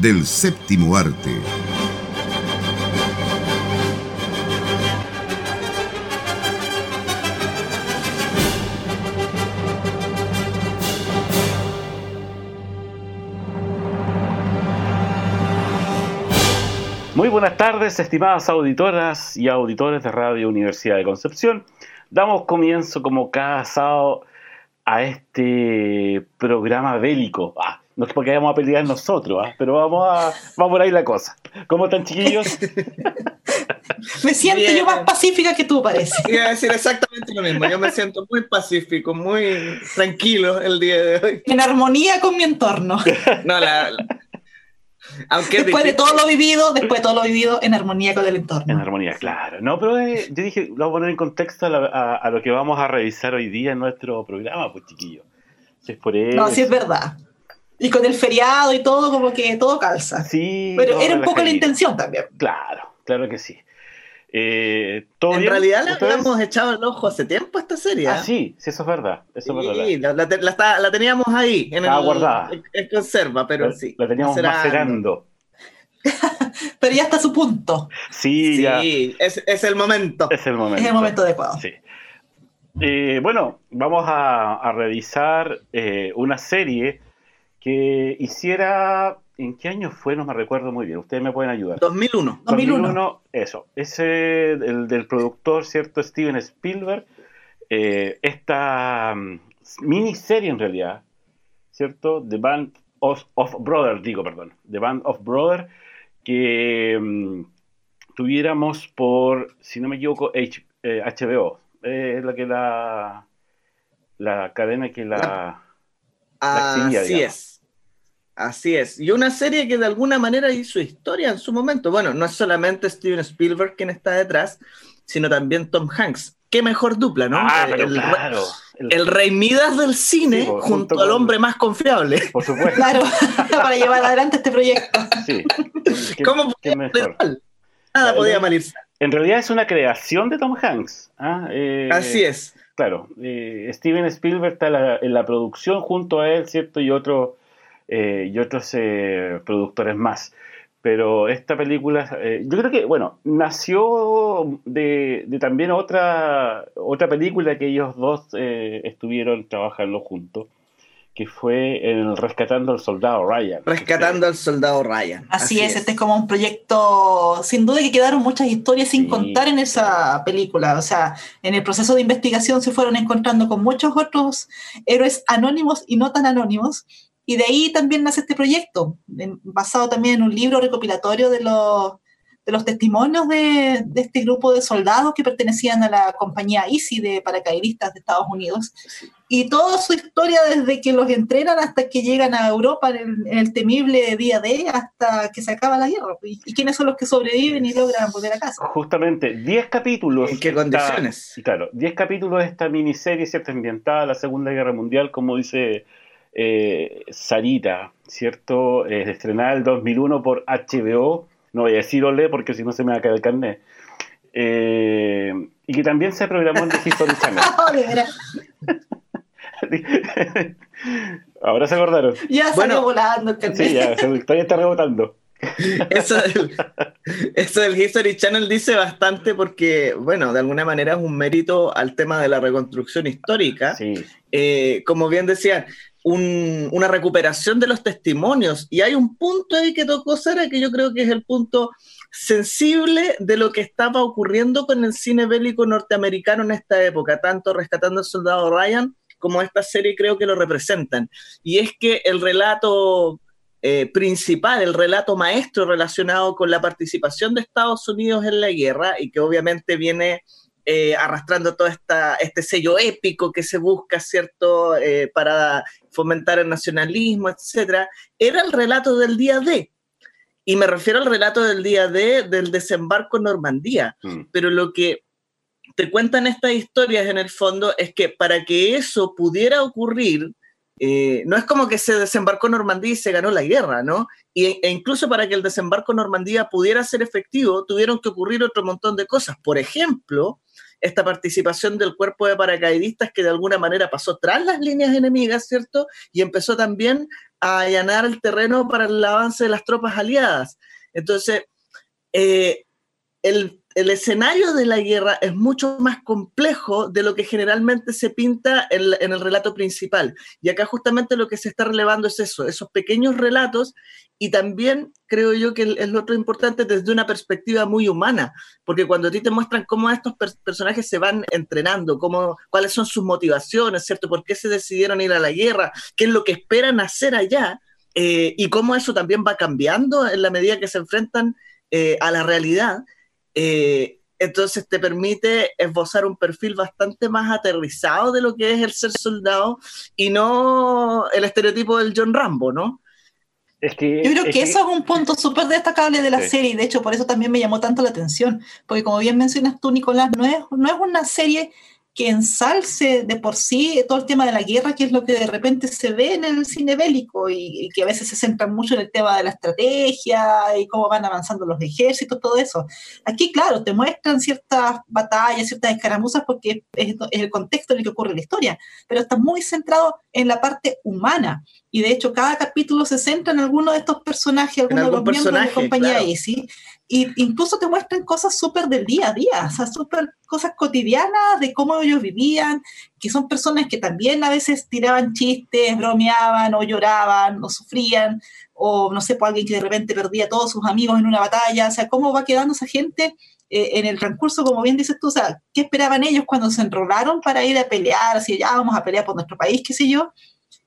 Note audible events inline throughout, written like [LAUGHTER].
del séptimo arte. Muy buenas tardes, estimadas auditoras y auditores de Radio Universidad de Concepción. Damos comienzo como cada sábado a este programa bélico. Ah, no es porque vayamos a pelear nosotros, ¿ah? pero vamos a vamos por ahí la cosa. ¿Cómo están, chiquillos? [LAUGHS] me siento yo más pacífica que tú, parece. Iba a decir exactamente lo mismo. Yo me siento muy pacífico, muy tranquilo el día de hoy. En armonía con mi entorno. [LAUGHS] No, la, aunque después de todo lo vivido, después de todo lo vivido, en armonía con el entorno. En armonía, claro. No, pero eh, yo dije, lo voy a poner en contexto a, lo que vamos a revisar hoy día en nuestro programa, pues chiquillo. Si es por eso. No, sí es verdad. Y con el feriado y todo, como que todo calza. Sí. Pero era un poco la intención también. Claro, claro que sí. Eh, en realidad le habíamos echado el ojo hace tiempo a esta serie. Ah, ¿eh? sí, sí, eso es verdad. Eso sí, La, la, teníamos ahí, en el, guardada. En, conserva, pero sí. La teníamos macerando. [LAUGHS] pero ya está a su punto. Sí, sí es, es, el momento. Es el momento. Es el momento adecuado. Sí. Eh, bueno, vamos a, a revisar eh, una serie que hiciera ¿En qué año fue? No me recuerdo muy bien. Ustedes me pueden ayudar. 2001. 2001, eso. Ese el del productor, ¿cierto? Steven Spielberg. Eh, esta mm, miniserie en realidad, ¿cierto? The Band of, Brothers, digo, perdón. The Band of Brothers, que mm, tuviéramos por, si no me equivoco, HBO. Eh, es la que la, la cadena que la... la Así es. Así es. Y una serie que de alguna manera hizo historia en su momento. Bueno, no es solamente Steven Spielberg quien está detrás, sino también Tom Hanks. Qué mejor dupla, ¿no? Ah, el, claro. El, rey Midas del cine junto, al hombre más confiable. Por supuesto. Claro, [LAUGHS] para llevar adelante este proyecto. Sí. [LAUGHS] ¿Cómo podía mejor? Nada podía mal irse. En realidad es una creación de Tom Hanks. ¿ah? Eh, Así es. Claro, eh, Steven Spielberg está en la producción junto a él, ¿cierto? Y otro eh, y otros eh, productores más. Pero esta película, eh, yo creo que, bueno, nació de, también otra, otra película que ellos dos estuvieron trabajando juntos, que fue el Rescatando al Soldado Ryan. Rescatando al Soldado Ryan. Así, es, este es como un proyecto, sin duda que quedaron muchas historias sin contar en esa película. O sea, en el proceso de investigación se fueron encontrando con muchos otros héroes anónimos y no tan anónimos y de ahí también nace este proyecto, basado también en un libro recopilatorio de los, de los testimonios de, de, este grupo de soldados que pertenecían a la compañía ISI de paracaidistas de Estados Unidos. Y toda su historia desde que los entrenan hasta que llegan a Europa en el, temible día D hasta que se acaba la guerra. ¿Y, quiénes son los que sobreviven y logran volver a casa? Justamente, 10 capítulos. ¿En qué condiciones? Claro, 10 capítulos de esta miniserie, ¿cierto? Ambientada a la Segunda Guerra Mundial, como dice eh, Sarita, ¿cierto? Es estrenada el 2001 por HBO, no voy a decir Ole porque si no se me va a caer el carnet. Eh, y que también se programó en The History Channel. [LAUGHS] [LAUGHS] Ahora se acordaron. Ya salió volando el carnet. Sí, ya, todavía está rebotando. [LAUGHS] Eso del, eso del, History Channel dice bastante porque, bueno, de alguna manera es un mérito al tema de la reconstrucción histórica. Sí. Eh, como bien decía, una recuperación de los testimonios. Y hay un punto ahí que tocó Sara que yo creo que es el punto sensible de lo que estaba ocurriendo con el cine bélico norteamericano en esta época, tanto Rescatando al Soldado Ryan como esta serie creo que lo representan. Y es que el relato eh, principal, el relato maestro relacionado con la participación de Estados Unidos en la guerra y que obviamente viene eh, arrastrando todo esta, este sello épico que se busca, ¿cierto?, eh, para fomentar el nacionalismo, etcétera, era el relato del día D, Y me refiero al relato del día D del desembarco en Normandía. Mm. Pero lo que te cuentan estas historias en el fondo es que para que eso pudiera ocurrir, eh, no es como que se desembarcó en Normandía y se ganó la guerra, ¿no? Y, e incluso para que el desembarco en Normandía pudiera ser efectivo, tuvieron que ocurrir otro montón de cosas. Por ejemplo, esta participación del cuerpo de paracaidistas que de alguna manera pasó tras las líneas enemigas, ¿cierto? Y empezó también a allanar el terreno para el avance de las tropas aliadas. Entonces, eh, el, el, escenario de la guerra es mucho más complejo de lo que generalmente se pinta en, en, el relato principal. Y acá justamente lo que se está relevando es eso, esos pequeños relatos y también creo yo que es lo otro importante desde una perspectiva muy humana, porque cuando a ti te muestran cómo estos per personajes se van entrenando, cómo, cuáles son sus motivaciones, ¿cierto? ¿Por qué se decidieron ir a la guerra? ¿Qué es lo que esperan hacer allá? Eh, y cómo eso también va cambiando en la medida que se enfrentan eh, a la realidad. Eh, entonces te permite esbozar un perfil bastante más aterrizado de lo que es el ser soldado y no el estereotipo del John Rambo, ¿no? Es que, Yo creo que, que, eso es un punto súper destacable de la sí. serie y de hecho por eso también me llamó tanto la atención, porque como bien mencionas tú, Nicolás, no es, no es una serie que ensalce de por sí todo el tema de la guerra, que es lo que de repente se ve en el cine bélico y, y, que a veces se centra mucho en el tema de la estrategia y cómo van avanzando los ejércitos, todo eso. Aquí, claro, te muestran ciertas batallas, ciertas escaramuzas porque es, es el contexto en el que ocurre la historia, pero está muy centrado en la parte humana. Y de hecho, cada capítulo se centra en alguno de estos personajes, algunos de los miembros de la compañía claro. Easy, y incluso te muestran cosas súper del día a día, o sea, súper cosas cotidianas de cómo ellos vivían, que son personas que también a veces tiraban chistes, bromeaban o lloraban o sufrían, o no sé, por alguien que de repente perdía a todos sus amigos en una batalla, o sea, cómo va quedando esa gente eh, en el transcurso, como bien dices tú, o sea, ¿qué esperaban ellos cuando se enrolaron para ir a pelear, así, ya vamos a pelear por nuestro país, qué sé yo?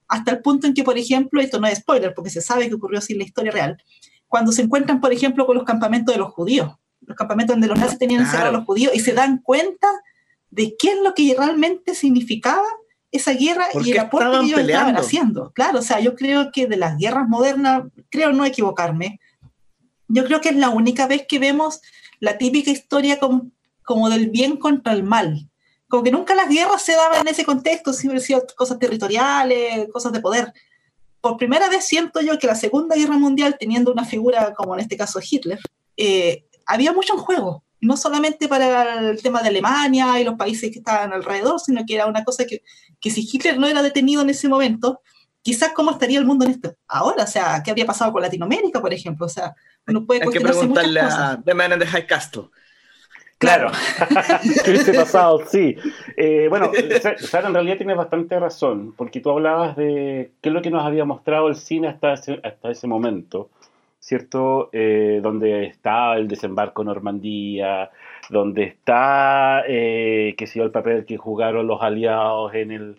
Hasta el punto en que, por ejemplo, esto no es spoiler, porque se sabe que ocurrió así en la historia real, cuando se encuentran, por ejemplo, con los campamentos de los judíos, los campamentos donde los nazis tenían encerrados claro. a los judíos, y se dan cuenta de qué es lo que realmente significaba esa guerra y el aporte que ellos peleando. estaban haciendo. Claro, o sea, yo creo que de las guerras modernas, creo no equivocarme, yo creo que es la única vez que vemos la típica historia como, como del bien contra el mal. Como que nunca las guerras se daban en ese contexto, siempre sido cosas territoriales, cosas de poder por primera vez siento yo que la Segunda Guerra Mundial, teniendo una figura como en este caso Hitler, eh, había mucho en juego, no solamente para el tema de Alemania y los países que estaban alrededor, sino que era una cosa que, que si Hitler no era detenido en ese momento, quizás cómo estaría el mundo en esto. Ahora, o sea, qué habría pasado con Latinoamérica, por ejemplo, o sea, uno puede Hay que preguntarle a The Man in the High Castle. Claro, ¿qué [LAUGHS] hubiese pasado? Sí. Eh, bueno, [LAUGHS] Sara en realidad tiene bastante razón, porque tú hablabas de qué es lo que nos había mostrado el cine hasta ese, hasta ese momento, ¿cierto? Eh, donde está el desembarco en Normandía, donde está, eh, qué sé yo, el papel que jugaron los aliados en, el,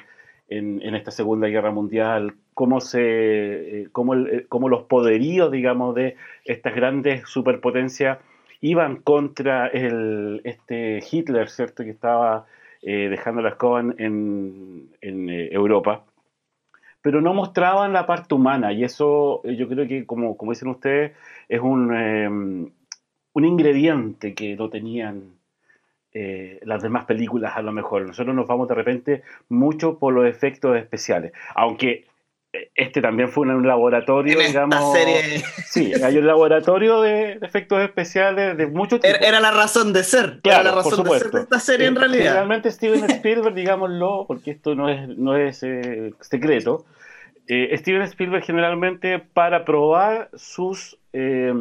en, en esta Segunda Guerra Mundial, cómo, se, cómo, el, cómo los poderíos, digamos, de estas grandes superpotencias iban contra el, este Hitler, ¿cierto? Que estaba eh, dejando la escoba en, eh, Europa. Pero no mostraban la parte humana y eso eh, yo creo que, como, dicen ustedes, es un, eh, un ingrediente que no tenían las demás películas a lo mejor. Nosotros nos vamos de repente mucho por los efectos especiales, aunque este también fue un laboratorio, en digamos. Serie... Sí, hay un laboratorio de, de efectos especiales de mucho tiempo. Era, era, la razón de ser. Claro, era la razón por de ser de esta serie en realidad. Realmente Steven [LAUGHS] Spielberg, digámoslo, porque esto no es, no es eh, secreto. Eh, Steven Spielberg generalmente para probar sus eh,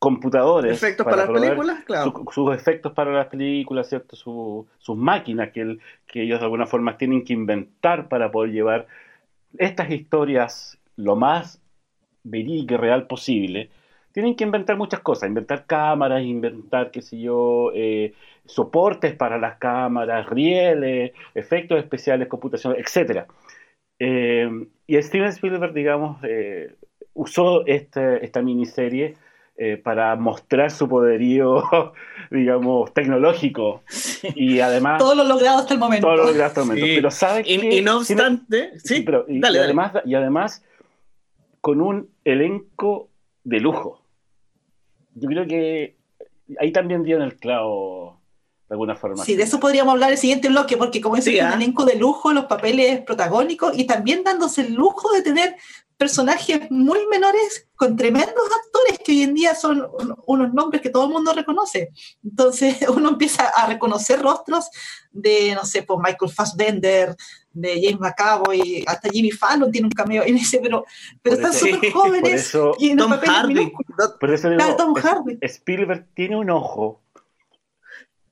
computadores. Efectos para, para las películas, claro. Su, sus efectos para las películas, ¿cierto? Su, sus máquinas que, el, que ellos de alguna forma tienen que inventar para poder llevar estas historias lo más verídica y real posible, tienen que inventar muchas cosas, inventar cámaras, inventar, qué sé yo, eh, soportes para las cámaras, rieles, efectos especiales, computación, etc. Eh, y Steven Spielberg, digamos, eh, usó este, esta miniserie eh, para mostrar su poderío, [LAUGHS] digamos, tecnológico. Y además. todo lo logrado hasta el momento. Todo lo logrado hasta el momento. Sí. Pero sabe y, que. y, no obstante. Sí, sí pero, y, dale, y dale. además, y además, con un elenco de lujo. yo creo que ahí también dieron el clavo de alguna forma. Sí, de eso podríamos hablar el siguiente bloque, porque como dice, un ¿ah? elenco de lujo, los papeles protagónicos y también dándose el lujo de tener personajes muy menores con tremendos actores que hoy en día son unos nombres que todo el mundo reconoce. Entonces [LAUGHS] uno empieza a reconocer rostros de, no sé, pues Michael Fassbender, de James McAvoy, hasta Jimmy Fallon tiene un cameo en ese, pero, pero están súper [LAUGHS] jóvenes y en Tom Hardy. Por eso digo, Tom Hardy. Spielberg tiene un ojo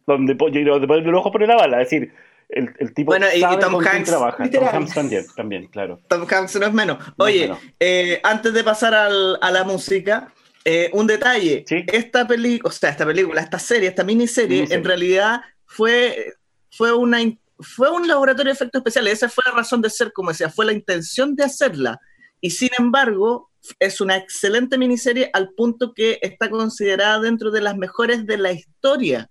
donde, donde poner el ojo por la bala, es decir, el, el tipo bueno, y, Tom Hanks trabaja. Tom Hanks también, también, claro. Tom Hanks no es menos. Oye, Eh, antes de pasar al, a la música, eh, un detalle. Esta película, o sea, esta película, esta serie, esta miniserie, en realidad fue, fue, una, fue un laboratorio de efectos especiales. Esa fue la razón de ser, como decía, fue la intención de hacerla. Y sin embargo, es una excelente miniserie al punto que está considerada dentro de las mejores de la historia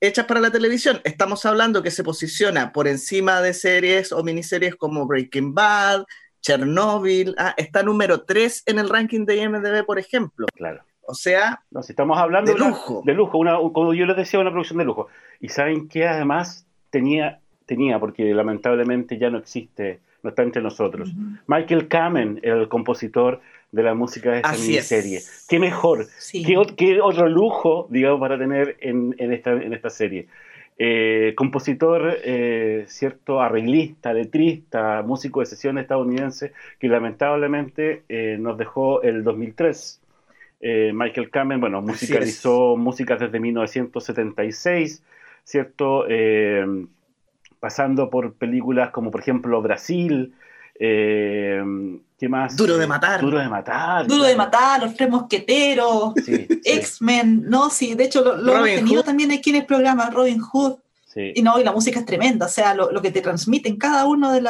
hechas para la televisión. Estamos hablando que se posiciona por encima de series o miniseries como Breaking Bad, Chernobyl, ah, está número 3 en el ranking de IMDb, por ejemplo. Claro. O sea, no, si estamos hablando de lujo. de lujo, una, como yo les decía, una producción de lujo. Y saben que además tenía, tenía, porque lamentablemente ya no existe, no está entre nosotros. Michael Kamen el compositor de la música de esta miniserie. Qué mejor, qué, otro lujo, digamos, para tener en, esta, en esta serie. Eh, compositor, eh, cierto, arreglista, letrista, músico de sesión estadounidense, que lamentablemente eh, nos dejó el 2003. Michael Kamen, bueno, musicalizó músicas desde 1976, ¿cierto? pasando por películas como, por ejemplo, Brasil, eh, ¿Qué más? Duro de matar. Duro de matar. Duro de matar, los tres mosqueteros, X-Men, no, sí, de hecho lo, hemos tenido también aquí en el programa, Robin Hood. Y no, y la música es tremenda, o sea, lo, que te transmiten cada una de,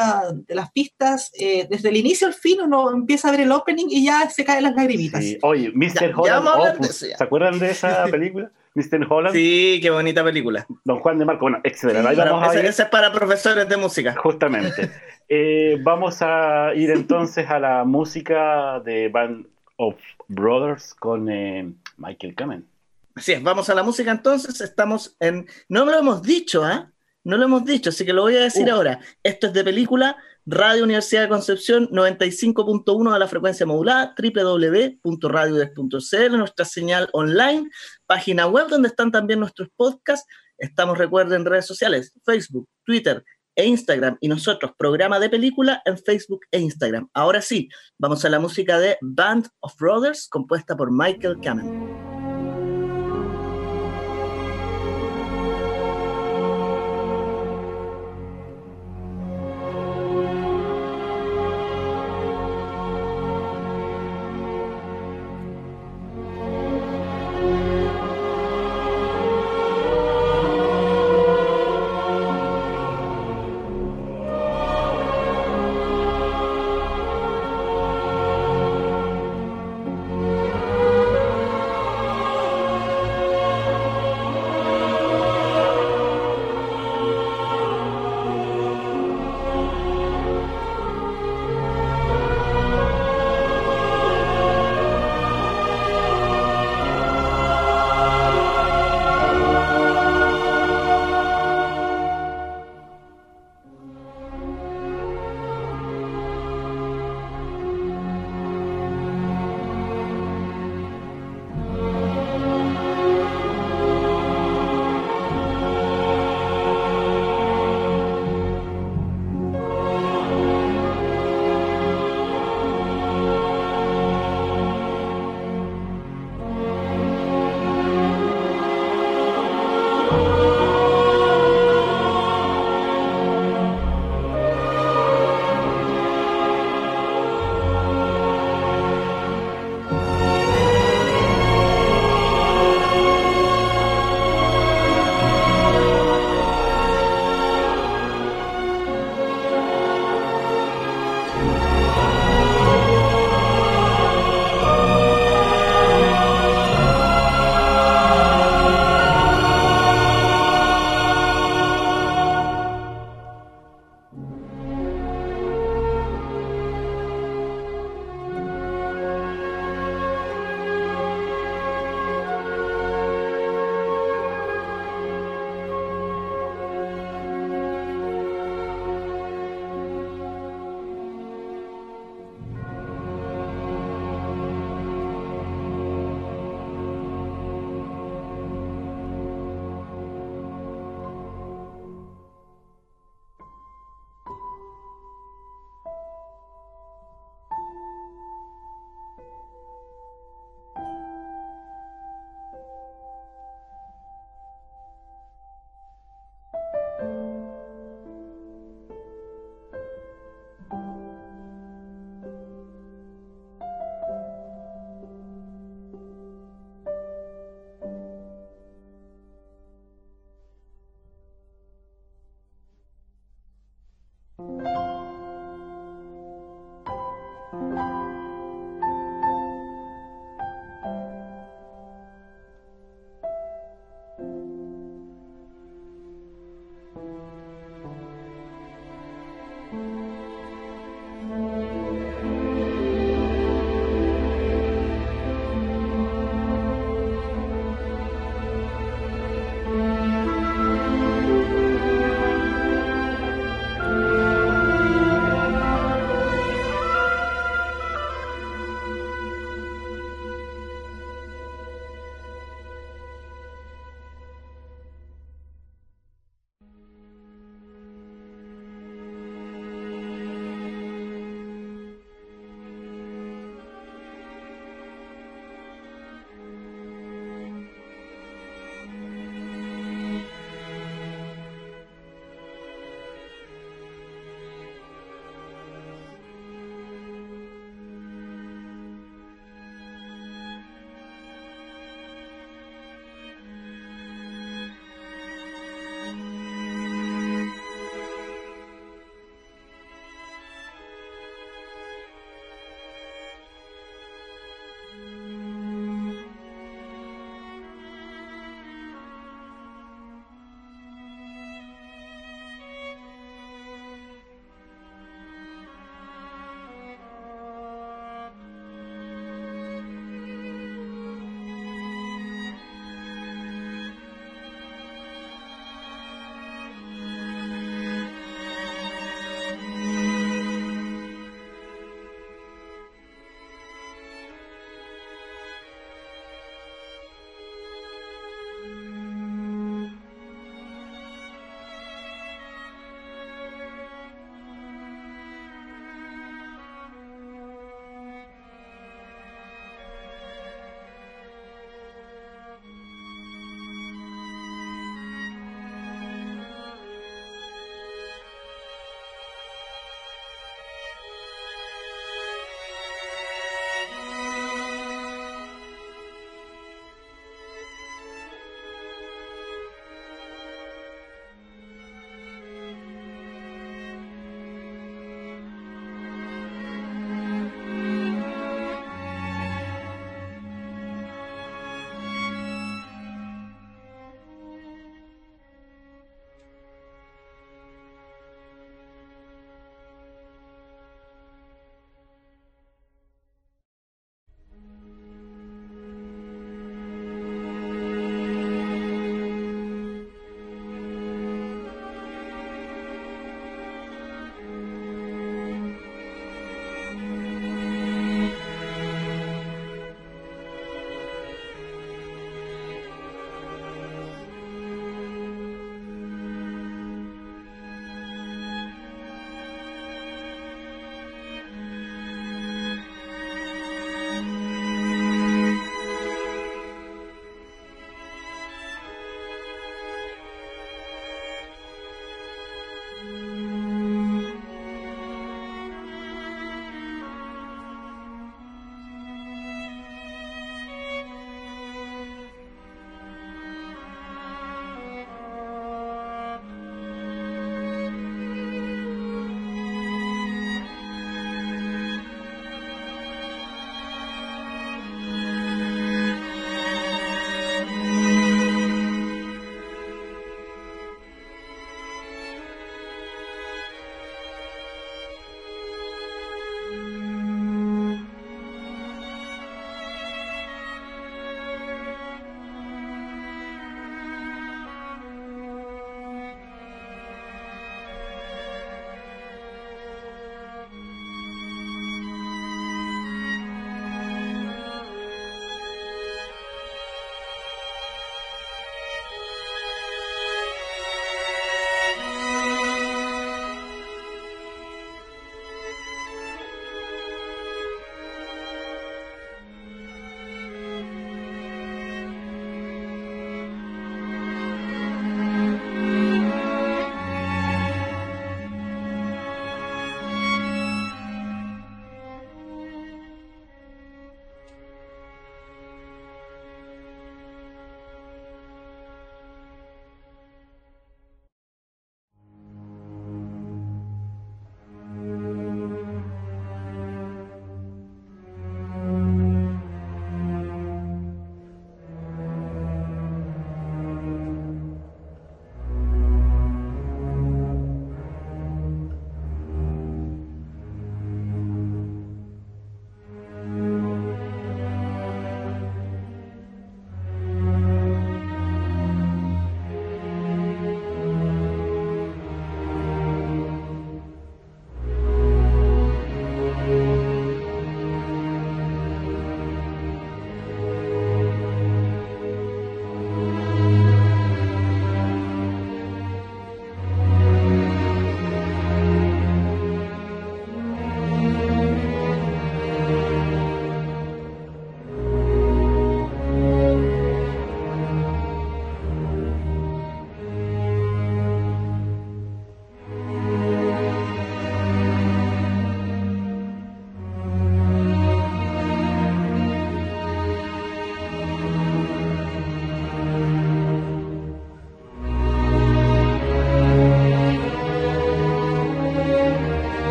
de las pistas, eh, desde el inicio al fin uno empieza a ver el opening y ya se caen las lagrimitas. Oye, Mr. Holland, ¿se acuerdan de esa [LAUGHS] película? Mr. Holland. Sí, qué bonita película. Don Juan de Marco, bueno, excelente. ese, es para profesores de música. Justamente. [LAUGHS] Eh, vamos a ir entonces a la música de Band of Brothers con eh, Michael Kamen. Así es, vamos a la música entonces. Estamos en. No lo hemos dicho, ¿ah? No lo hemos dicho, así que lo voy a decir ahora. Esto es de película Radio Universidad de Concepción 95.1 a la frecuencia modulada, www.radiodes.cl, nuestra señal online, página web donde están también nuestros podcasts. Estamos, recuerden, en redes sociales, Facebook, Twitter, e Instagram y nosotros programa de película en Facebook e Instagram. Ahora sí, vamos a la música de Band of Brothers compuesta por Michael Kamen.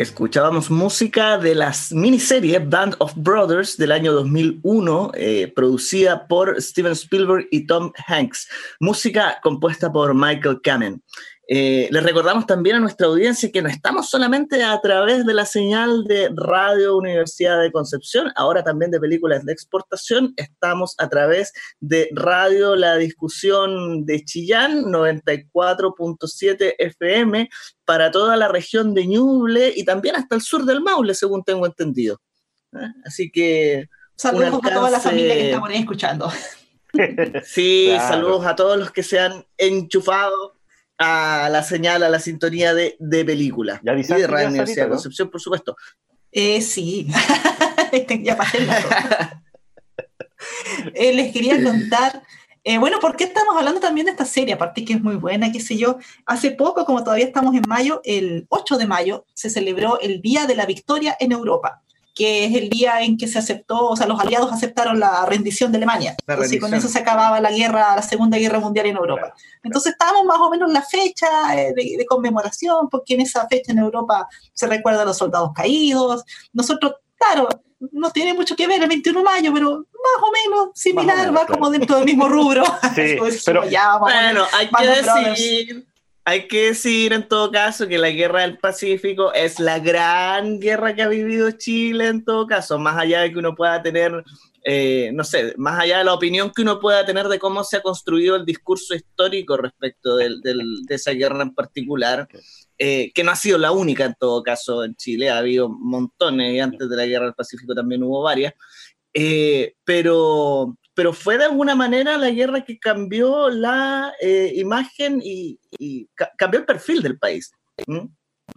Escuchábamos música de la miniserie Band of Brothers del año 2001, eh, producida por Steven Spielberg y Tom Hanks. Música compuesta por Michael Kamen. Eh, les recordamos también a nuestra audiencia que no estamos solamente a través de la señal de Radio Universidad de Concepción, ahora también de películas de exportación, estamos a través de Radio La Discusión de Chillán, 94.7 FM, para toda la región de Ñuble y también hasta el sur del Maule, según tengo entendido. ¿Eh? Así que... Saludos a toda la familia que estamos escuchando. Sí, [LAUGHS] saludos a todos los que se han enchufado a la señal, a la sintonía de, de película. ¿Ya y de Radio Universidad de Concepción, por supuesto. Eh, sí, [LAUGHS] ya pasé el eh, Les quería contar, eh, bueno, ¿por qué estamos hablando también de esta serie? Aparte que es muy buena, qué sé yo. Hace poco, como todavía estamos en mayo, el 8 de mayo, se celebró el Día de la Victoria en Europa que es el día en que se aceptó, o sea, los aliados aceptaron la rendición de Alemania. Entonces, con eso se acababa la guerra, la Segunda Guerra Mundial en Europa. Entonces, estábamos más o menos en la fecha eh, de, conmemoración, porque en esa fecha en Europa se recuerda a los soldados caídos. Nosotros, claro, no tiene mucho que ver el 21 de mayo, pero más o menos similar, va como dentro del mismo rubro. [LAUGHS] Sí, [LAUGHS] pero, ya, bueno, hay que decir hay que decir en todo caso que la guerra del Pacífico es la gran guerra que ha vivido Chile en todo caso, más allá de que uno pueda tener, eh, no sé, más allá de la opinión que uno pueda tener de cómo se ha construido el discurso histórico respecto de esa guerra en particular, eh, que no ha sido la única en todo caso en Chile, ha habido montones y antes de la guerra del Pacífico también hubo varias, eh, pero pero fue de alguna manera la guerra que cambió la eh, imagen y, cambió el perfil del país.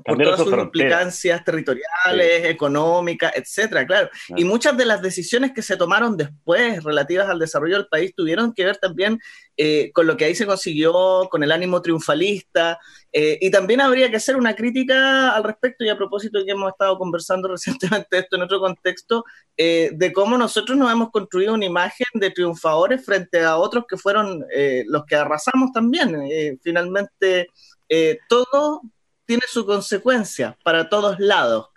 Por todas sus implicancias territoriales, económicas, etcétera, claro. Y muchas de las decisiones que se tomaron después relativas al desarrollo del país tuvieron que ver también eh, con lo que ahí se consiguió, con el ánimo triunfalista, eh, y también habría que hacer una crítica al respecto, y a propósito de que hemos estado conversando [LAUGHS] recientemente esto en otro contexto, eh, de cómo nosotros nos hemos construido una imagen de triunfadores frente a otros que fueron los que arrasamos también. finalmente, todo tiene su consecuencia para todos lados.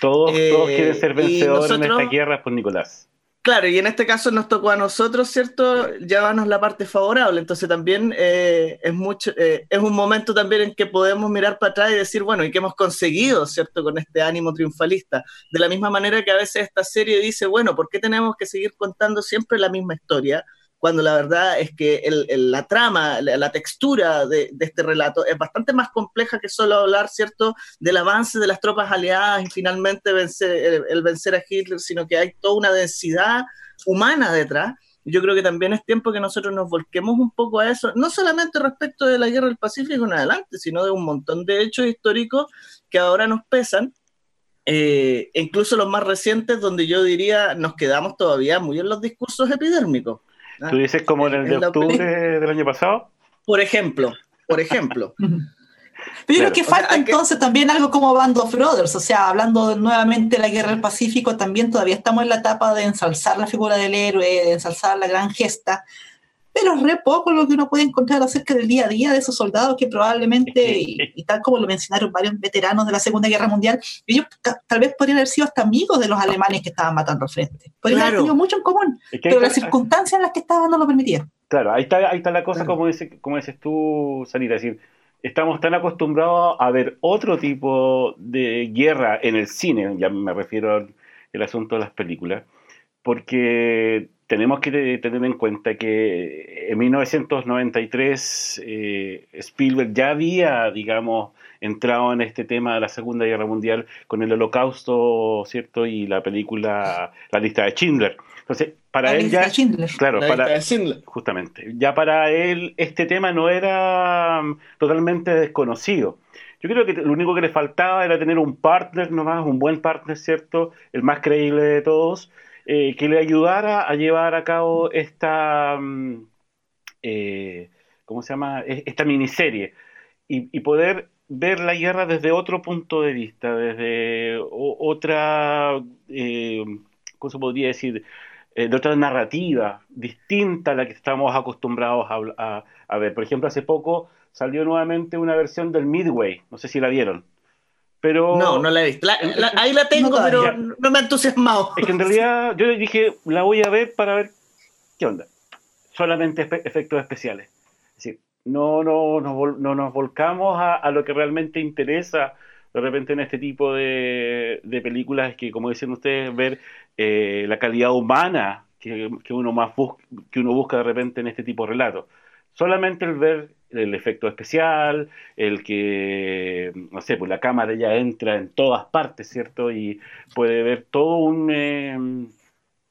todos, todos quieren ser vencedores en esta guerra, por Nicolás. Claro, y en este caso nos tocó a nosotros, ¿cierto? Llevarnos la parte favorable. Entonces también eh, es mucho, eh, es un momento también en que podemos mirar para atrás y decir, bueno, ¿y qué hemos conseguido, ¿cierto? Con este ánimo triunfalista. De la misma manera que a veces esta serie dice, bueno, ¿por qué tenemos que seguir contando siempre la misma historia? Cuando la verdad es que la trama, la, textura de, este relato es bastante más compleja que solo hablar, ¿cierto?, del avance de las tropas aliadas y finalmente vencer, el, vencer a Hitler, sino que hay toda una densidad humana detrás. Yo creo que también es tiempo que nosotros nos volquemos un poco a eso, no solamente respecto de la guerra del Pacífico en adelante, sino de un montón de hechos históricos que ahora nos pesan eh, incluso los más recientes, donde yo diría nos quedamos todavía muy en los discursos epidérmicos. ¿Tú dices como en el de octubre del año pasado? Por ejemplo, por ejemplo. [LAUGHS] Pero yo creo que falta entonces también algo como Band of Brothers, o sea, hablando nuevamente de la guerra del Pacífico, también todavía estamos en la etapa de ensalzar la figura del héroe, de ensalzar la gran gesta, pero es re poco lo que uno puede encontrar acerca del día a día de esos soldados que probablemente, [LAUGHS] y, tal como lo mencionaron varios veteranos de la Segunda Guerra Mundial, ellos tal vez podrían haber sido hasta amigos de los alemanes que estaban matando al frente. Podrían haber tenido mucho en común, pero las circunstancias en las que estaban no lo permitían. Claro, ahí está, ahí está la cosa, como, dice, como dices tú, Sarita, es decir, estamos tan acostumbrados a ver otro tipo de guerra en el cine, ya me refiero al asunto de las películas, porque tenemos que tener en cuenta que en 1993 eh, Spielberg ya había, digamos, entrado en este tema de la Segunda Guerra Mundial con el Holocausto, ¿cierto? Y la película La lista de Schindler. Entonces, para él ya, claro, para justamente, ya para él este tema no era mm, totalmente desconocido. Yo creo que lo único que le faltaba era tener un partner nomás, un buen partner, ¿cierto? El más creíble de todos, eh, que le ayudara a llevar a cabo esta, mm, eh, ¿cómo se llama? E, esta miniserie y, poder ver la guerra desde otro punto de vista, desde otra, eh, ¿cómo se podría decir? de otra narrativa distinta a la que estamos acostumbrados a, ver. Por ejemplo, hace poco salió nuevamente una versión del Midway, no sé si la vieron. Pero, no, no la he visto. ahí la tengo, pero no me ha entusiasmado. Es que en realidad yo dije, la voy a ver para ver qué onda. Solamente efectos especiales. Es decir, no, no, no, nos volcamos a, lo que realmente interesa de repente en este tipo de, películas, que como dicen ustedes, ver eh, la calidad humana que, uno más que uno busca de repente en este tipo de relatos. Solamente el ver el efecto especial, el que, no sé, pues la cámara ya entra en todas partes, ¿cierto? Y puede ver todo un, eh,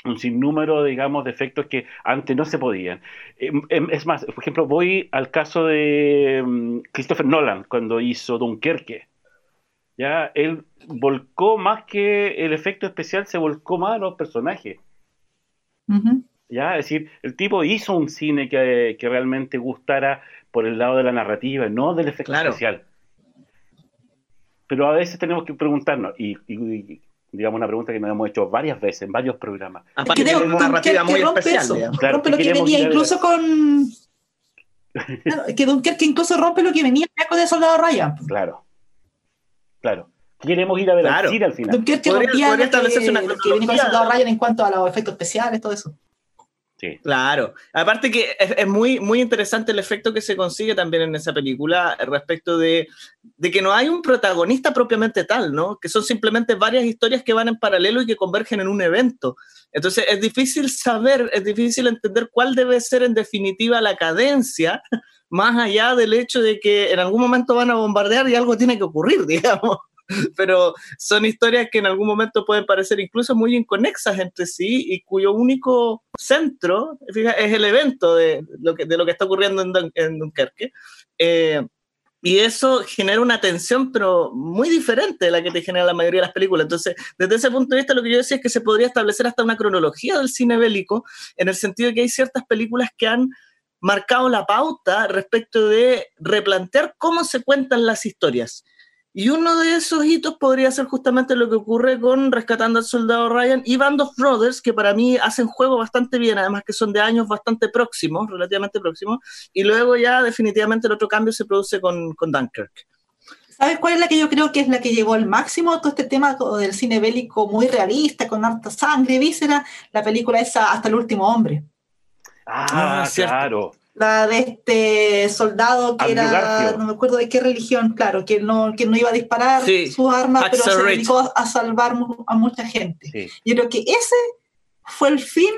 un sinnúmero, digamos, de efectos que antes no se podían. Em, em, es más, por ejemplo, voy al caso de Christopher Nolan, cuando hizo Dunkerque. Ya, él volcó más que el efecto especial, se volcó más a los personajes. ¿Ya? Es decir, el tipo hizo un cine que, que, realmente gustara por el lado de la narrativa, no del efecto especial. Pero a veces tenemos que preguntarnos, y, digamos una pregunta que nos hemos hecho varias veces en varios programas. Aparte que una narrativa muy especial. rompe lo que venía incluso con... claro, que Dunkerque incluso rompe lo que venía con el Soldado Ryan. Claro, claro. Queremos ir a ver claro. al al final. Dunkerque rompía lo que, que venía con el Soldado Ryan en cuanto a los efectos especiales, todo eso. Claro. Aparte que es, muy, muy interesante el efecto que se consigue también en esa película respecto de, que no hay un protagonista propiamente tal, ¿no? Que son simplemente varias historias que van en paralelo y que convergen en un evento. Entonces es difícil saber, es difícil entender cuál debe ser en definitiva la cadencia, [LAUGHS] más allá del hecho de que en algún momento van a bombardear y algo tiene que ocurrir, [LAUGHS] digamos. [LAUGHS] pero son historias que en algún momento pueden parecer incluso muy inconexas entre sí y cuyo único centro es el evento de lo que, de lo que está ocurriendo en, Dunkerque. Eh, y eso genera una tensión, pero muy diferente de la que te genera la mayoría de las películas. Entonces, desde ese punto de vista, lo que yo decía es que se podría establecer hasta una cronología del cine bélico, en el sentido de que hay ciertas películas que han marcado la pauta respecto de replantear cómo se cuentan las historias. Y uno de esos hitos podría ser justamente lo que ocurre con Rescatando al Soldado Ryan y Band of Brothers, que para mí hacen juego bastante bien, además que son de años bastante próximos, relativamente próximos, y luego ya definitivamente el otro cambio se produce con, con Dunkirk. ¿Sabes cuál es la que yo creo que es la que llegó al máximo? Todo este tema del cine bélico muy realista, con harta sangre, víscera, la película esa Hasta el último hombre. Ah, ah claro la de este soldado que era, no me acuerdo de qué religión, claro, que no, que no iba a disparar sus armas, pero se dedicó a salvar a mucha gente. Yo creo que ese fue el fin,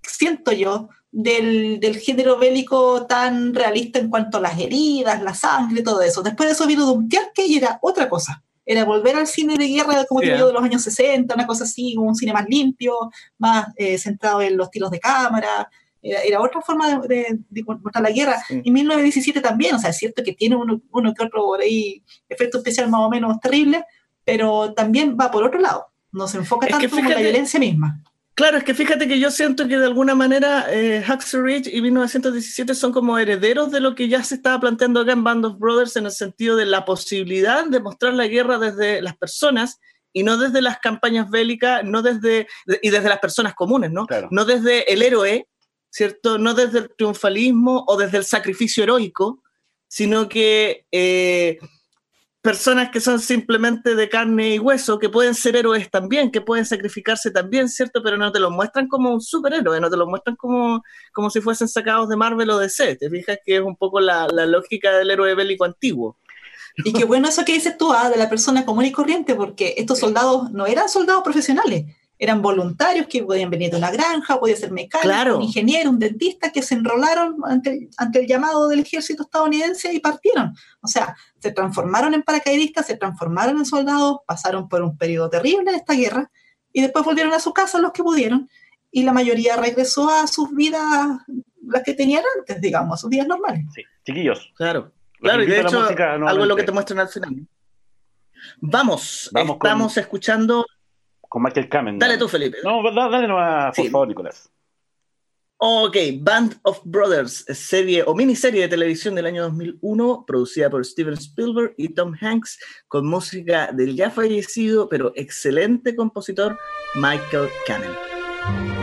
siento yo, del, del, género bélico tan realista en cuanto a las heridas, la sangre, todo eso. Después de eso vino Dunkerque y era otra cosa. Era volver al cine de guerra como digo de los años 60, una cosa así, un cine más limpio, más eh, centrado en los tiros de cámara, era, otra forma de, de, mostrar la guerra. Y 1917 también, o sea, es cierto que tiene uno, uno que otro por ahí efecto especial más o menos terrible, pero también va por otro lado, no se enfoca tanto en la violencia misma. Claro, es que fíjate que yo siento que de alguna manera eh, Ridge y 1917 son como herederos de lo que ya se estaba planteando acá en Band of Brothers en el sentido de la posibilidad de mostrar la guerra desde las personas y no desde las campañas bélicas, no desde y desde las personas comunes, ¿no? No desde el héroe, ¿cierto? No desde el triunfalismo o desde el sacrificio heroico, sino que eh, personas que son simplemente de carne y hueso, que pueden ser héroes también, que pueden sacrificarse también, ¿cierto? Pero no te los muestran como un superhéroe, no te los muestran como, como si fuesen sacados de Marvel o de C. Te fijas que es un poco la, lógica del héroe bélico antiguo. Y qué bueno eso que dices tú, ah, de la persona común y corriente, porque estos soldados no eran soldados profesionales, eran voluntarios que podían venir de una granja, podía ser mecánico, un ingeniero, un dentista, que se enrolaron ante, el llamado del ejército estadounidense y partieron. O sea, se transformaron en paracaidistas, se transformaron en soldados, pasaron por un periodo terrible de esta guerra y después volvieron a su casa los que pudieron y la mayoría regresó a sus vidas, las que tenían antes, digamos, a sus vidas normales. Sí, chiquillos. Claro, claro, y de hecho, algo es lo que te muestran al final. Vamos, Vamos estamos escuchando con Michael Kamen. Dale tú, Felipe. No, dale nomás, por favor, Nicolás. Ok, Band of Brothers, serie o miniserie de televisión del año 2001, producida por Steven Spielberg y Tom Hanks, con música del ya fallecido pero excelente compositor Michael Kamen.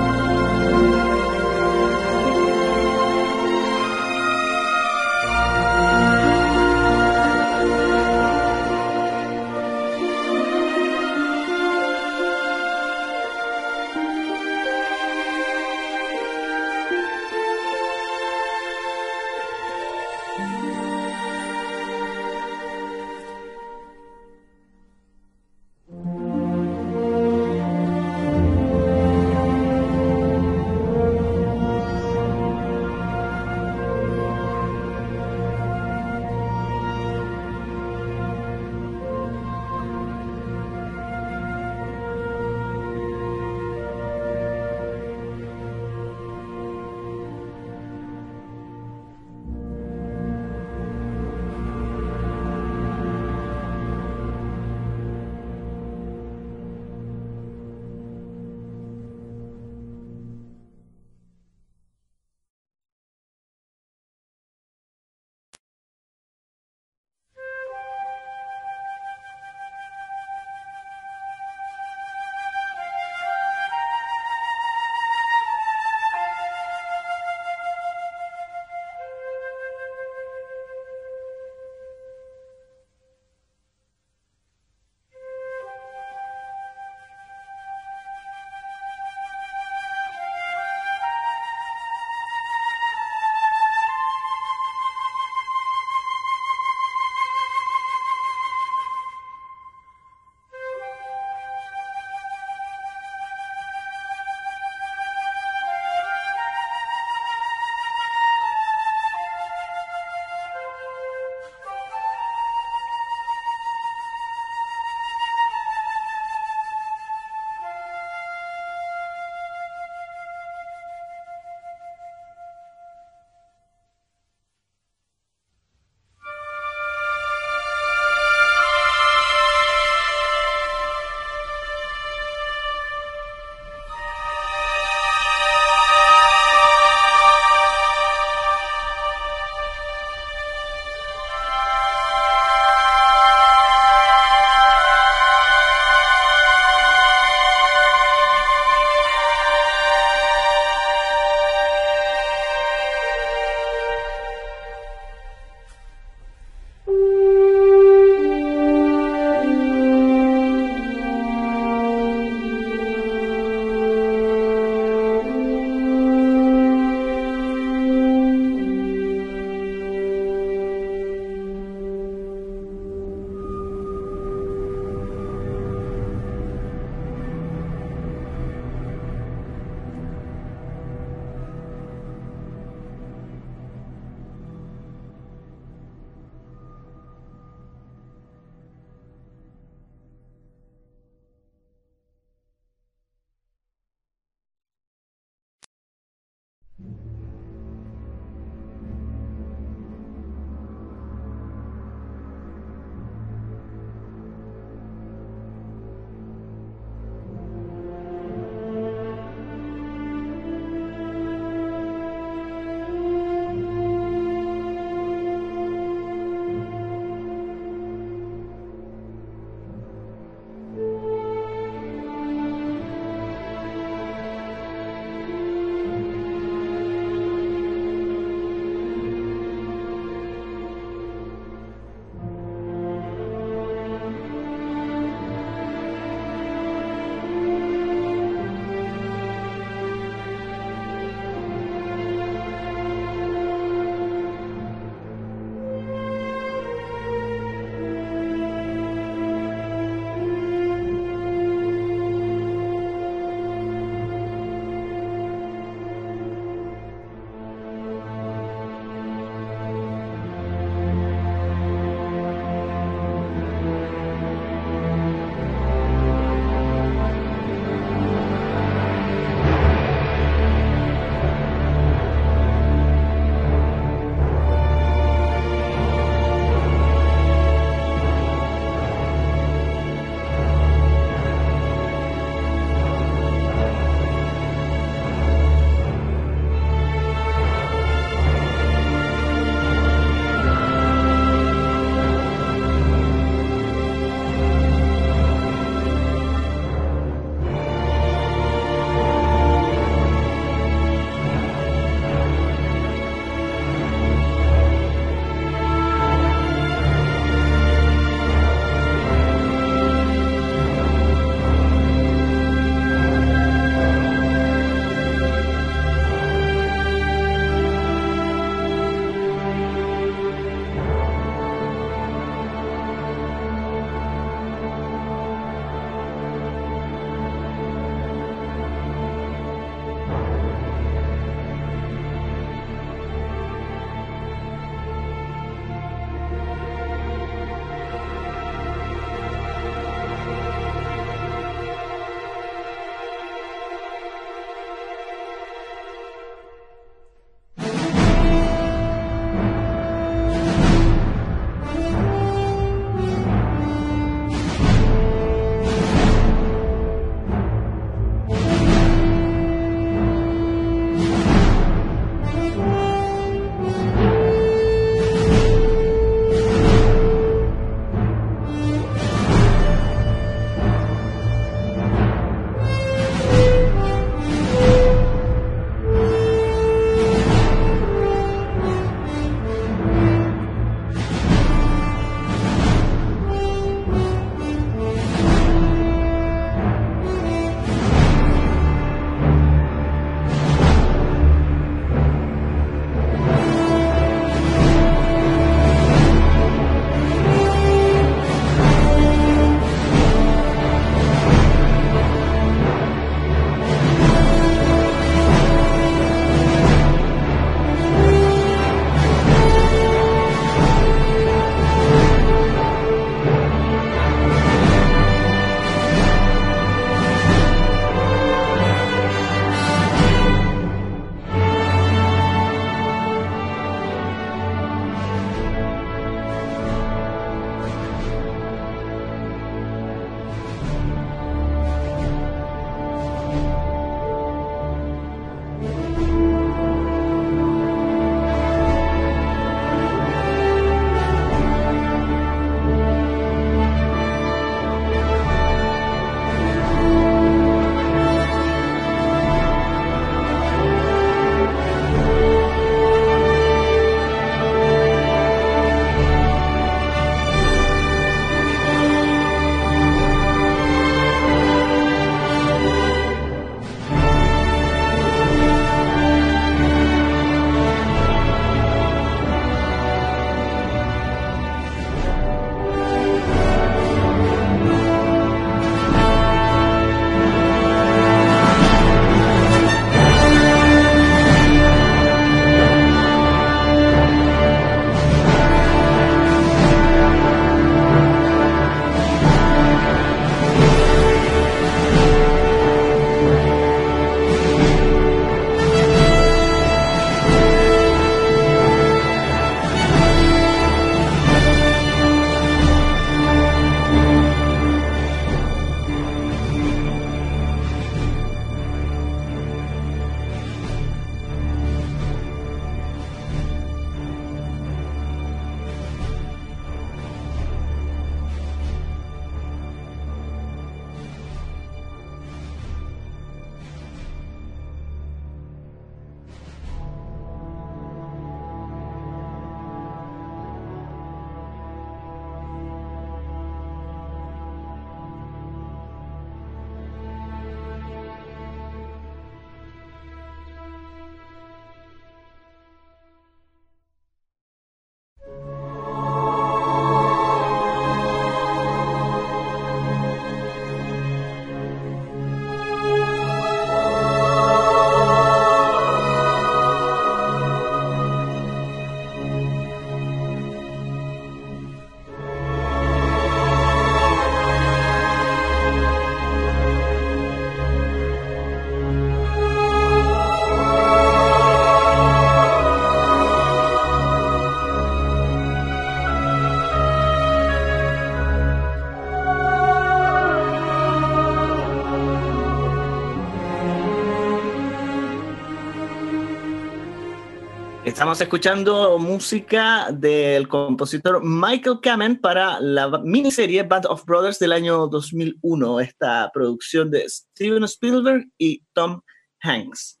Estamos escuchando música del compositor Michael Kamen para la miniserie Band of Brothers del año 2001, esta producción de Steven Spielberg y Tom Hanks.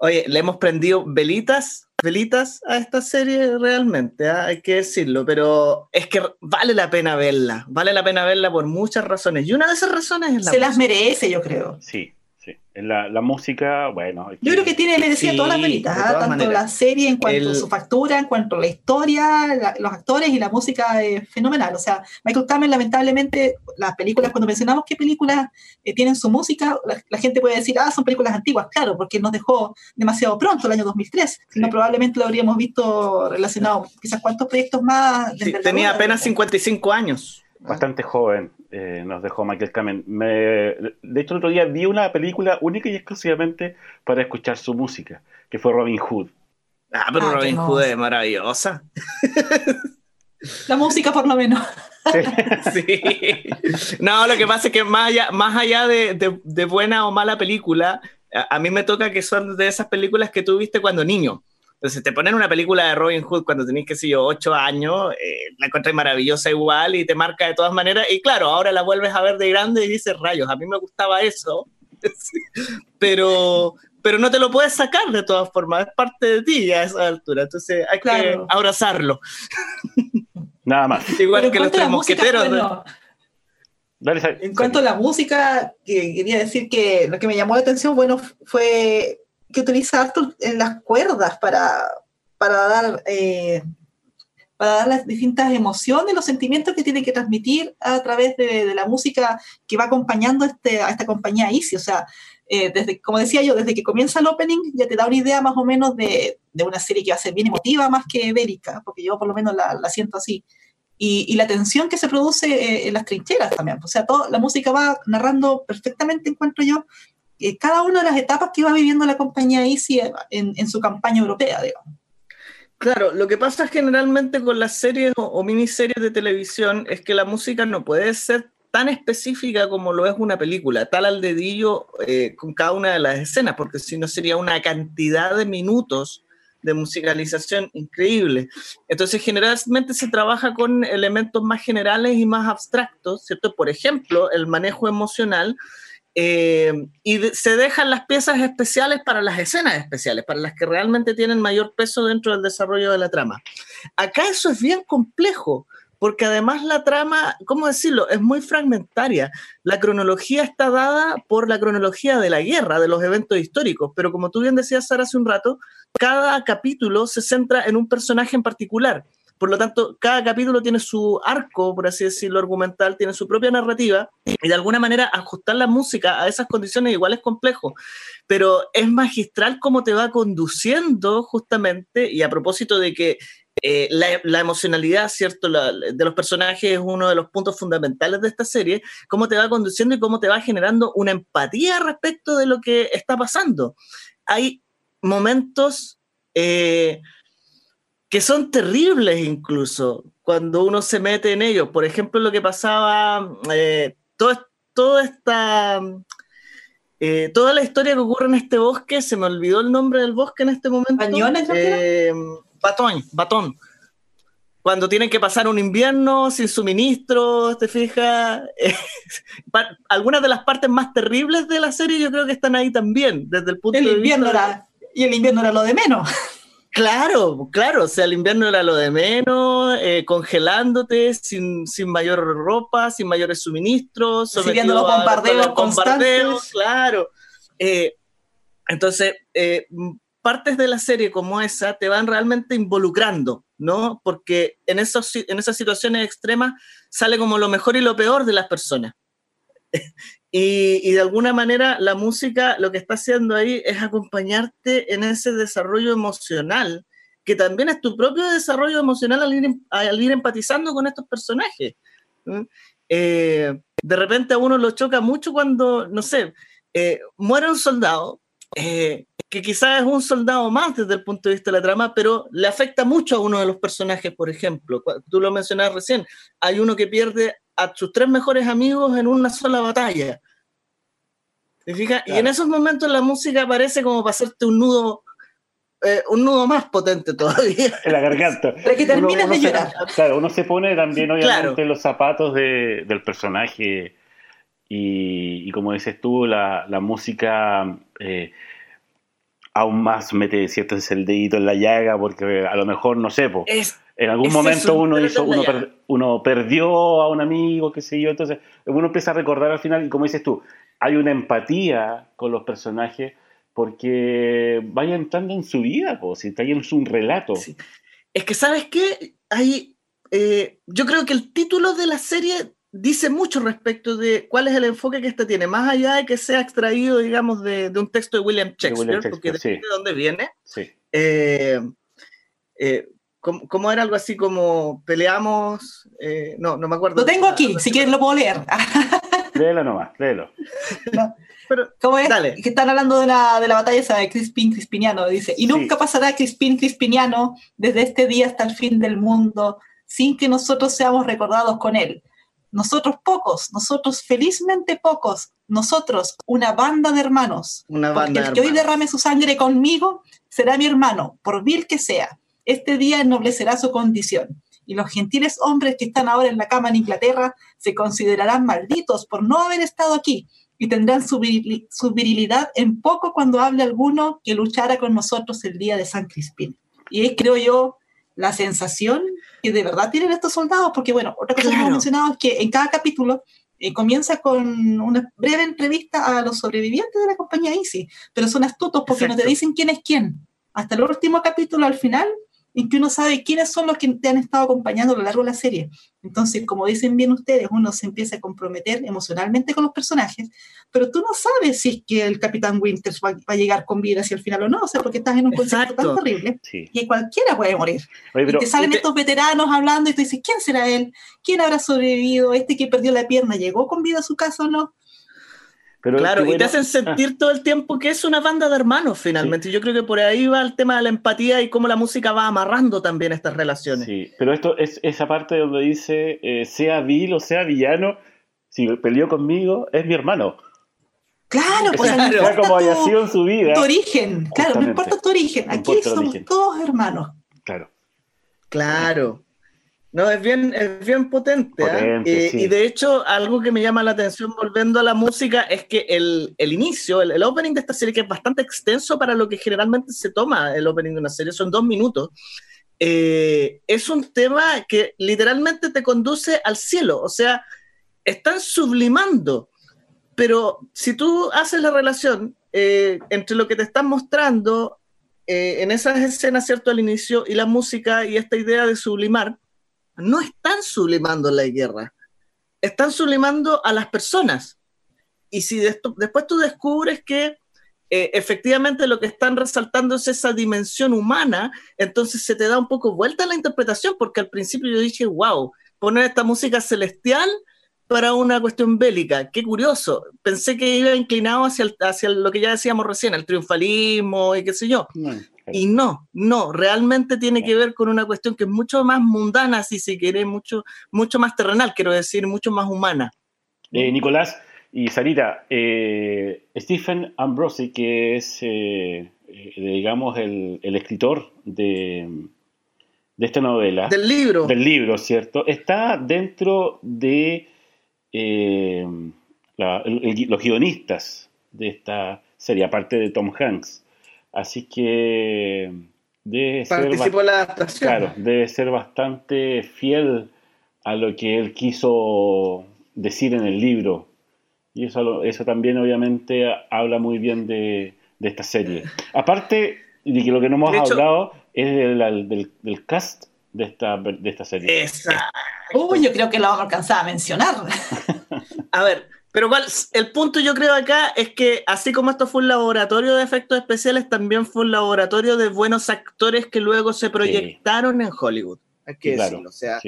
Oye, le hemos prendido velitas, velitas a esta serie realmente, ¿ah? hay que decirlo, pero es que vale la pena verla, vale la pena verla por muchas razones. Y una de esas razones es la... Se las merece, yo creo. Sí, la, la, música, bueno. Yo creo que tiene, le decía, todas las velitas, ¿ah? tanto la serie en cuanto a su factura, en cuanto a la historia, los actores y la música es fenomenal. O sea, Michael Kamen, lamentablemente, las películas, cuando mencionamos qué películas eh, tienen su música, la, gente puede decir, ah, son películas antiguas, claro, porque nos dejó demasiado pronto, el año 2003, sino probablemente lo habríamos visto relacionado, quizás cuántos proyectos más. tenía apenas 55 años bastante joven eh, nos dejó Michael Kamen. de hecho, el otro día vi una película única y exclusivamente para escuchar su música, que fue Robin Hood. Ah, pero ah, Robin Hood es maravillosa. La música, por lo menos. [LAUGHS] Sí. No, lo que pasa es que más allá, más allá de, de, buena o mala película, a, a, mí me toca que son de esas películas que tú viste cuando niño. Entonces, te ponen una película de Robin Hood cuando tenés, qué sé yo, ocho años, eh, la encontré maravillosa igual y te marca de todas maneras. Y claro, ahora la vuelves a ver de grande y dices, rayos, a mí me gustaba eso, [LAUGHS] pero, pero no te lo puedes sacar de todas formas, es parte de ti a esa altura. Entonces, hay que abrazarlo. [LAUGHS] Nada más. igual que los tres mosqueteros. en cuanto a la música, que quería decir que lo que me llamó la atención, bueno, fue que utiliza en las cuerdas para, para dar... Eh, para dar las distintas emociones, los sentimientos que tiene que transmitir a través de, la música que va acompañando este, a esta compañía Easy. O sea, eh, desde, como decía yo, desde que comienza el opening ya te da una idea más o menos de, de una serie que va a ser bien emotiva más que bélica, porque yo por lo menos la, la siento así. Y, y, la tensión que se produce eh, en las trincheras también. O sea, toda la música va narrando perfectamente, encuentro yo, eh, cada una de las etapas que iba viviendo la compañía Easy en, su campaña europea, digamos. Claro, lo que pasa generalmente con las series o, miniseries de televisión es que la música no puede ser tan específica como lo es una película, tal al dedillo eh, con cada una de las escenas, porque si no sería una cantidad de minutos de musicalización increíble. Entonces, generalmente se trabaja con elementos más generales y más abstractos, ¿cierto? Por ejemplo, el manejo emocional eh, y se dejan las piezas especiales para las escenas especiales, para las que realmente tienen mayor peso dentro del desarrollo de la trama. Acá eso es bien complejo, porque además la trama, ¿cómo decirlo?, es muy fragmentaria. La cronología está dada por la cronología de la guerra, de los eventos históricos, pero como tú bien decías, Sara, hace un rato, cada capítulo se centra en un personaje en particular. Por lo tanto, cada capítulo tiene su arco, por así decirlo, argumental, tiene su propia narrativa y de alguna manera ajustar la música a esas condiciones igual es complejo, pero es magistral cómo te va conduciendo justamente y a propósito de que eh, la, emocionalidad, ¿cierto?, de los personajes es uno de los puntos fundamentales de esta serie, cómo te va conduciendo y cómo te va generando una empatía respecto de lo que está pasando. Hay momentos... Eh, que son terribles incluso cuando uno se mete en ellos. Por ejemplo, lo que pasaba, eh, todo, esta, eh, toda la historia que ocurre en este bosque, se me olvidó el nombre del bosque en este momento. Eh, batón, batón. Cuando tienen que pasar un invierno sin suministro, ¿te fijas? [LAUGHS] algunas de las partes más terribles de la serie yo creo que están ahí también, desde el punto el de invierno vista... y el invierno era lo de menos. [LAUGHS] Claro, claro, o sea, el invierno era lo de menos, eh, congelándote, sin, sin mayor ropa, sin mayores suministros, recibiendo los bombardeos, bombardeos claro. Eh, entonces, eh, partes de la serie como esa te van realmente involucrando, ¿no? Porque en, esos, en esas situaciones extremas sale como lo mejor y lo peor de las personas. [LAUGHS] Y, de alguna manera la música lo que está haciendo ahí es acompañarte en ese desarrollo emocional, que también es tu propio desarrollo emocional al ir, empatizando con estos personajes. Eh, de repente a uno lo choca mucho cuando, no sé, eh, muere un soldado, eh, que quizás es un soldado más desde el punto de vista de la trama, pero le afecta mucho a uno de los personajes, por ejemplo. Tú lo mencionabas recién, hay uno que pierde a sus tres mejores amigos en una sola batalla. ¿Te fijas? Y en esos momentos la música aparece como para hacerte un nudo eh, un nudo más potente todavía. [LAUGHS] En la garganta. Para que termines de llorar. claro, uno se pone también, obviamente, los zapatos del personaje. Y, como dices tú, la, música eh, aún más mete cierto el dedito en la llaga, porque a lo mejor, no sé, en algún momento uno hizo, uno, uno, perdió a un amigo, qué sé yo, entonces uno empieza a recordar al final, y como dices tú, hay una empatía con los personajes porque vaya entrando en su vida, pues, si está ahí en un relato. Es que, ¿sabes qué? Hay, eh, yo creo que el título de la serie dice mucho respecto de cuál es el enfoque que este tiene, más allá de que sea extraído, digamos, de, un texto de William Shakespeare, porque depende de dónde viene. Sí. Eh, eh, ¿cómo, era algo así como peleamos? no, no me acuerdo. Lo tengo aquí, si quieres lo puedo leer. [LAUGHS] léelo nomás, léelo. Pero, ¿Cómo es? Que están hablando de la, de la batalla esa de Crispin Crispiniano. Dice, y nunca pasará Crispin Crispiniano desde este día hasta el fin del mundo sin que nosotros seamos recordados con él. Nosotros pocos, nosotros felizmente pocos, nosotros una banda de hermanos. Una banda porque el que hoy derrame su sangre conmigo será mi hermano, por vil que sea. Este día ennoblecerá su condición y los gentiles hombres que están ahora en la cama en Inglaterra se considerarán malditos por no haber estado aquí y tendrán su, virilidad en poco cuando hable alguno que luchara con nosotros el día de San Crispín. Y es, creo yo, la sensación que de verdad tienen estos soldados, porque bueno, otra cosa que hemos mencionado es que en cada capítulo eh, comienza con una breve entrevista a los sobrevivientes de la compañía Easy, pero son astutos porque no te dicen quién es quién. Hasta el último capítulo, al final, en que uno sabe quiénes son los que te han estado acompañando a lo largo de la serie. Entonces, como dicen bien ustedes, uno se empieza a comprometer emocionalmente con los personajes, pero tú no sabes si es que el Capitán Winters va, a llegar con vida hacia el final o no, o sea, porque estás en un concepto tan terrible que cualquiera puede morir. y te salen estos veteranos hablando y tú dices, ¿quién será él? ¿Quién habrá sobrevivido? ¿Este que perdió la pierna llegó con vida a su casa o no? Claro, y te hacen sentir todo el tiempo que es una banda de hermanos finalmente. Yo creo que por ahí va el tema de la empatía y cómo la música va amarrando también estas relaciones. Sí, pero esto es esa parte donde dice, eh, sea vil o sea villano, si peleó conmigo, es mi hermano. Claro, pues claro. como haya sido en su vida. Tu origen, claro, no importa tu origen. Aquí somos todos hermanos. Claro. Claro. No, es bien, es bien potente. ¿ah? y, de hecho, algo que me llama la atención volviendo a la música es que el, inicio, el, opening de esta serie, que es bastante extenso para lo que generalmente se toma el opening de una serie, son dos minutos, eh, es un tema que literalmente te conduce al cielo. O sea, están sublimando. Pero si tú haces la relación eh, entre lo que te están mostrando eh, en esas escenas, ¿cierto? Al inicio y la música y esta idea de sublimar, no están sublimando la guerra, están sublimando a las personas. Y si después tú descubres que eh, efectivamente lo que están resaltando es esa dimensión humana, entonces se te da un poco vuelta la interpretación, porque al principio yo dije, wow, poner esta música celestial para una cuestión bélica, qué curioso. Pensé que iba inclinado hacia, hacia lo que ya decíamos recién, el triunfalismo y qué sé yo. Y no, no, realmente tiene que ver con una cuestión que es mucho más mundana, si se quiere, mucho, mucho más terrenal, quiero decir, mucho más humana. Eh, Nicolás y Sarita, eh, Stephen Ambrosi, que es, eh, digamos, el, escritor de, de, esta novela. Del libro. Del libro, ¿cierto? Está dentro de los guionistas de esta serie, aparte de Tom Hanks. Así que debe ser, la Claro, debe ser bastante fiel a lo que él quiso decir en el libro. Y eso, eso también obviamente habla muy bien de, esta serie. Aparte de que lo que no hemos hablado es del, del, cast de esta, de esta serie. Exacto. Uy, yo creo que lo vamos a alcanzar a mencionar. [LAUGHS] a ver, pero el punto yo creo acá es que así como esto fue un laboratorio de efectos especiales, también fue un laboratorio de buenos actores que luego se proyectaron en Hollywood. Hay que decirlo, o sea.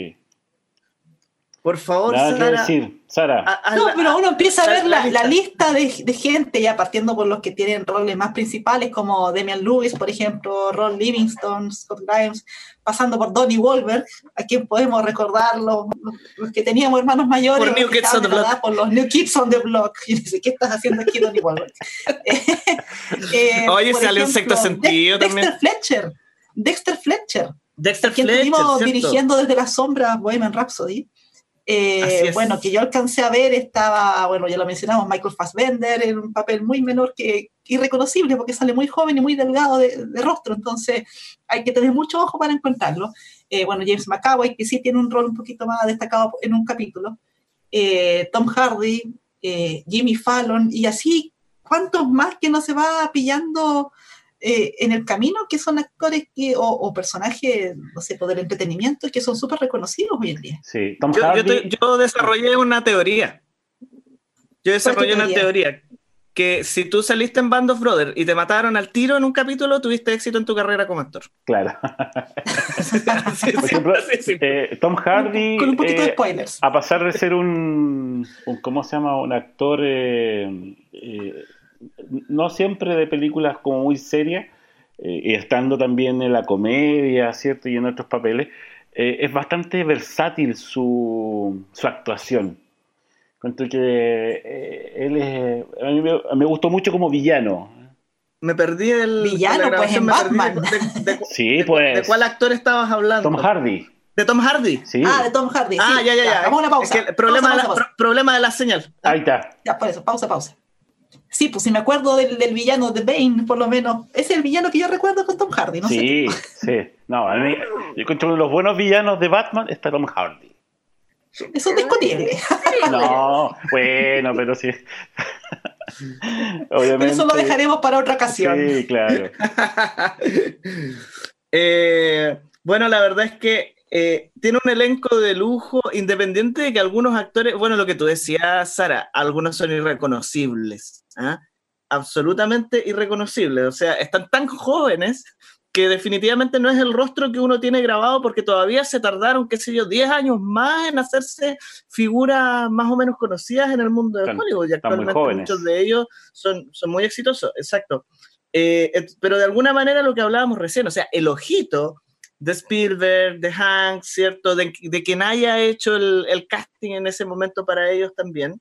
Por favor, Nada que Sara. decir. Sara. a- a No, la- pero uno empieza a ver la, lista. la lista de, de gente, ya partiendo por los que tienen roles más principales, como Damian Lewis, por ejemplo, Ron Livingston, Scott Grimes, pasando por Donnie Wahlberg, a quien podemos recordar los, los- que teníamos hermanos mayores, Por New los que Kids on the la Block. por los New Kids on the Block. [LAUGHS] Y dice, ¿qué estás haciendo aquí, Donnie Wahlberg? [LAUGHS] Eh, Oye, salió un sexto sentido también. Dexter Fletcher. Dexter Fletcher Dexter quien Fletcher, tuvimos ¿cierto? dirigiendo desde las sombras Bohemian Rhapsody. Eh, bueno, que yo alcancé a ver estaba, bueno, ya lo mencionamos, Michael Fassbender en un papel muy menor que irreconocible porque sale muy joven y muy delgado de, de rostro, entonces hay que tener mucho ojo para encontrarlo. Eh, bueno, James McAvoy, que sí tiene un rol un poquito más destacado en un capítulo. Eh, Tom Hardy, eh, Jimmy Fallon, y así, ¿cuántos más que no se va pillando eh, en el camino que son actores que, o, o personajes, no sé, por el entretenimiento que son súper reconocidos hoy en día? Sí, Tom Yo, yo Hardy. te- yo desarrollé una teoría. Yo desarrollé una teoría? teoría. Que si tú saliste en Band of Brothers y te mataron al tiro en un capítulo, tuviste éxito en tu carrera como actor. [LAUGHS] Claro. [LAUGHS] Sí, Por ejemplo, sí, sí. eh, Tom Hardy. Con un poquito de eh, spoilers. a pasar de ser un, un- ¿cómo se llama? Un actor eh, eh, no siempre de películas como muy serias, eh, y estando también en la comedia, ¿cierto? Y en otros papeles, eh, es bastante versátil su, su actuación. Cuento que eh, él es, a mí me, me gustó mucho como villano. Me perdí el. Villano, la pues, en Batman. De, de- de- Sí, de- pues. ¿De cuál actor estabas hablando? Tom Hardy. De Tom Hardy. Sí. Ah, de Tom Hardy. Ah, sí. ya, ya, ya. Vamos a una pausa. Es que el problema, Pausa, de la, pausa, pausa. pro- problema de la señal. Ahí está. Ya, por eso, pausa, pausa. Sí, pues si me acuerdo del, del villano de Bane, por lo menos, ese es el villano que yo recuerdo con Tom Hardy, no sé. sí, sí. No, a mí, yo encuentro uno de los buenos villanos de Batman está Tom Hardy. Eso es discutible. [LAUGHS] No, bueno, pero sí. Obviamente. Pero eso lo dejaremos para otra ocasión. Sí, claro. [LAUGHS] Eh, bueno, la verdad es que eh, tiene un elenco de lujo, independiente de que algunos actores, bueno, lo que tú decías, Sara, algunos son irreconocibles, ¿ah? absolutamente irreconocibles, o sea, están tan jóvenes que definitivamente no es el rostro que uno tiene grabado porque todavía se tardaron, qué sé yo, 10 años más en hacerse figuras más o menos conocidas en el mundo de Hollywood y actualmente muchos de ellos son, son muy exitosos, exacto. Eh, pero de alguna manera lo que hablábamos recién, o sea, el ojito de Spielberg, de Hanks, ¿cierto? De, de quien haya hecho el, el casting en ese momento para ellos también,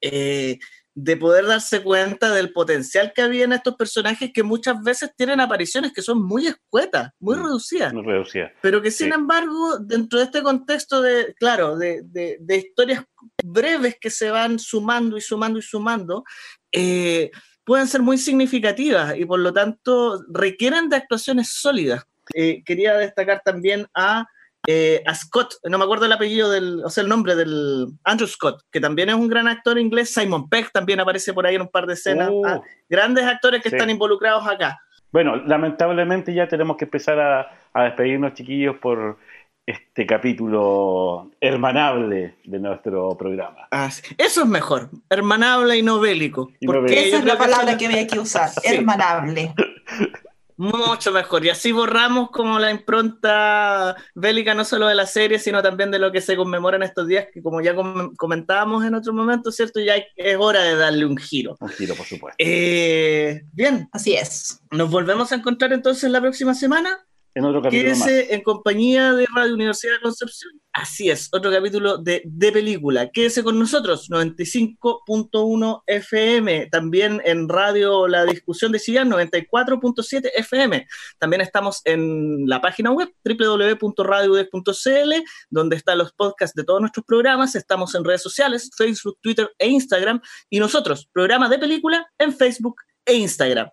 eh, de poder darse cuenta del potencial que había en estos personajes que muchas veces tienen apariciones que son muy escuetas, muy Mm. reducidas Muy reducida. pero que sin Sí. embargo, dentro de este contexto de, claro, de, de- de historias breves que se van sumando y sumando y sumando, eh, pueden ser muy significativas y por lo tanto requieren de actuaciones sólidas. Eh, quería destacar también a, eh, a Scott, no me acuerdo el apellido del, o sea, el nombre del Andrew Scott, que también es un gran actor inglés. Simon Peck también aparece por ahí en un par de escenas. Uh, Ah, grandes actores que sí. están involucrados acá. Bueno, lamentablemente ya tenemos que empezar a, a despedirnos, chiquillos, por este capítulo hermanable de nuestro programa. Ah. Eso es mejor, hermanable y no bélico. Y no porque bélico. yo Esa es la palabra que había que usar, [LAUGHS] hermanable. [LAUGHS] Mucho mejor. Y así borramos como la impronta bélica no solo de la serie, sino también de lo que se conmemora en estos días, que como ya com- comentábamos en otro momento, ¿cierto? Ya es hora de darle un giro. Un giro, por supuesto. Eh, bien, Así es. nos volvemos a encontrar entonces la próxima semana. En otro capítulo. Quédese en compañía de Radio Universidad de Concepción. Así es, otro capítulo de, de película. Quédese con nosotros, 95.1 FM, también en Radio La Discusión de Chillán, 94.7 FM. También estamos en la página web www.radioudec.cl, donde están los podcasts de todos nuestros programas. Estamos en redes sociales, Facebook, Twitter e Instagram. Y nosotros, programa de película en Facebook e Instagram.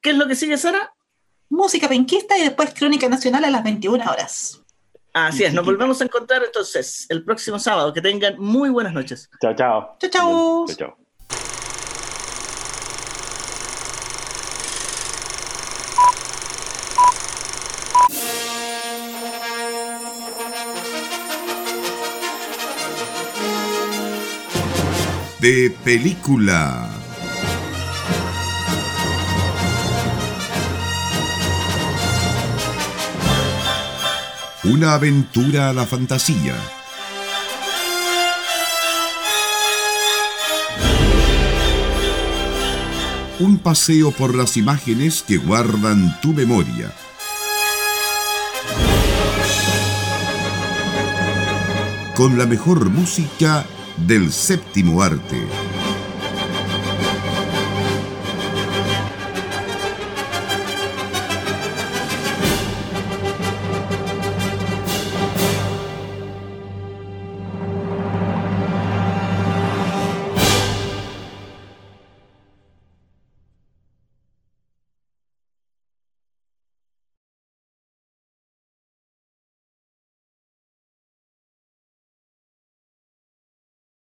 ¿Qué es lo que sigue, Sara? Música penquista y después Crónica Nacional a las 21 horas. Así es, nos volvemos a encontrar entonces el próximo sábado. Que tengan muy buenas noches. Chao, chao. Chau, chau. Chao, chao. De película. Una aventura a la fantasía. Un paseo por las imágenes que guardan tu memoria. Con la mejor música del séptimo arte.